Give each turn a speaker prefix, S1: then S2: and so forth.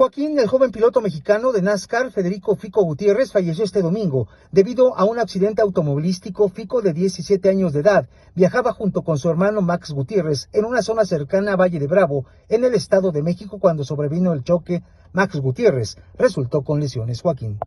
S1: Joaquín, el joven piloto mexicano de NASCAR, Federico Fico Gutiérrez, falleció este domingo debido a un accidente automovilístico. Fico, de 17 años de edad, viajaba junto con su hermano Max Gutiérrez en una zona cercana a Valle de Bravo, en el Estado de México, cuando sobrevino el choque. Max Gutiérrez resultó con lesiones. Joaquín.